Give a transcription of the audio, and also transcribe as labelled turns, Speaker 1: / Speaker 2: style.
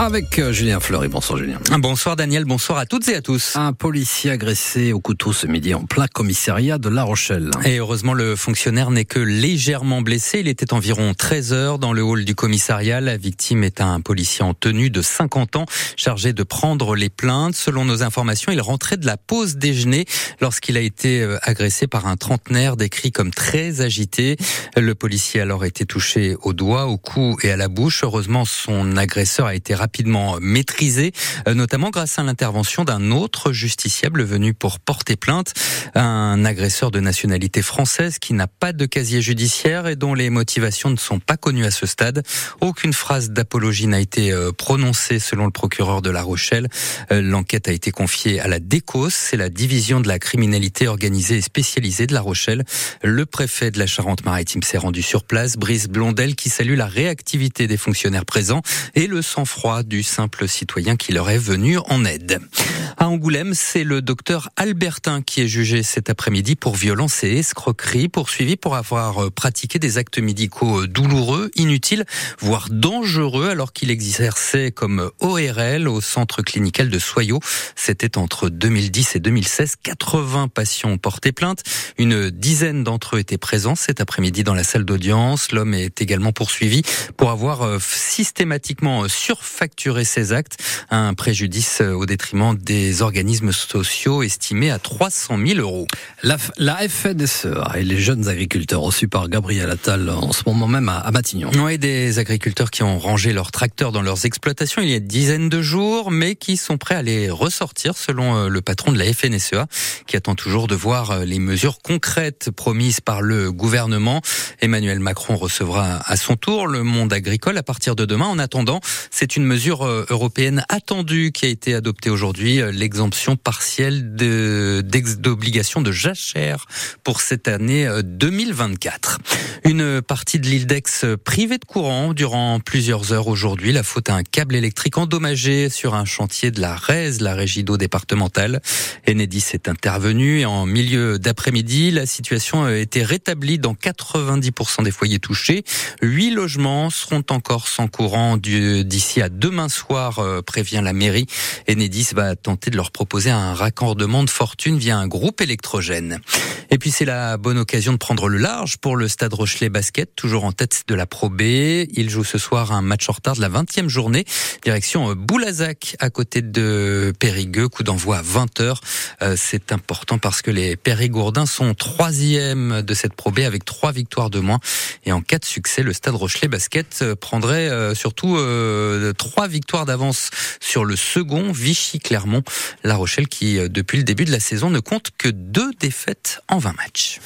Speaker 1: Avec euh, Julien Fleury. Bonsoir Julien.
Speaker 2: Bonsoir Daniel, bonsoir à toutes et à tous.
Speaker 1: Un policier agressé au couteau ce midi en plein commissariat de La Rochelle.
Speaker 2: Et heureusement, le fonctionnaire n'est que légèrement blessé. Il était environ 13 heures dans le hall du commissariat. La victime est un policier en tenue de 50 ans, chargé de prendre les plaintes. Selon nos informations, il rentrait de la pause déjeuner lorsqu'il a été euh, agressé par un trentenaire décrit comme très agité. Le policier a alors été touché au doigt, au cou et à la bouche. Heureusement, son agresseur a été rapidement maîtrisé, euh, notamment grâce à l'intervention d'un autre justiciable venu pour porter plainte, un agresseur de nationalité française qui n'a pas de casier judiciaire et dont les motivations ne sont pas connues à ce stade. Aucune phrase d'apologie n'a été euh, prononcée selon le procureur de La Rochelle. Euh, l'enquête a été confiée à la DECOS, c'est la division de la criminalité organisée et spécialisée de La Rochelle. Le préfet de la Charente-Maritime s'est rendu sur place, Brice Blondel, qui salue la réactivité des fonctionnaires présents et le sang-froid du simple citoyen qui leur est venu en aide. À Angoulême, c'est le docteur Albertin qui est jugé cet après-midi pour violence et escroquerie, poursuivi pour avoir euh, pratiqué des actes médicaux euh, douloureux, inutiles, voire dangereux alors qu'il exerçait comme ORL au centre clinical de Soyaux. C'était entre 2010 et 2016. 80 patients ont porté plainte. Une dizaine d'entre eux étaient présents cet après-midi dans la salle d'audience. L'homme est également poursuivi pour avoir euh, systématiquement surfait facturer ses actes, un préjudice au détriment des organismes sociaux estimés à 300 000 euros.
Speaker 1: La, la FNSEA et les jeunes agriculteurs reçus par Gabriel Attal en ce moment même à, Matignon.
Speaker 2: Oui, des agriculteurs qui ont rangé leurs tracteurs dans leurs exploitations il y a une dizaine de jours, mais qui sont prêts à les ressortir selon euh, le patron de la FNSEA, qui attend toujours de voir euh, les mesures concrètes promises par le gouvernement. Emmanuel Macron recevra à son tour le monde agricole à partir de demain. En attendant, c'est une mesure euh, européenne attendue qui a été adoptée aujourd'hui, euh, l'exemption partielle d'obligation de, jachère pour cette année 2024. Euh, une partie de l'île d'Aix privée de courant durant plusieurs heures aujourd'hui, la faute à un câble électrique endommagé sur un chantier de la RES, la régie d'eau départementale. Enedis est intervenu et en milieu d'après-midi, la situation a été rétablie dans 90% des foyers touchés. Huit logements seront encore sans courant d'ici à demain soir, euh, prévient la mairie. Enedis va tenter de leur proposer un raccordement de fortune via un groupe électrogène. Et puis c'est la bonne occasion de prendre le large pour le Stade Rochelet Basket, toujours en tête de la Pro B. Il joue ce soir un match en retard de la 20e journée, direction euh, Boulazac à côté de Périgueux, coup d'envoi à 20h. Euh, c'est important parce que les Périgourdins sont troisième de cette Pro B avec trois victoires de moins. Et en cas de succès, le Stade Rochelet Basket prendrait surtout trois victoires d'avance sur le second, Vichy-Clermont. La Rochelle qui, depuis le début de la saison, ne compte que deux défaites en 120 matchs.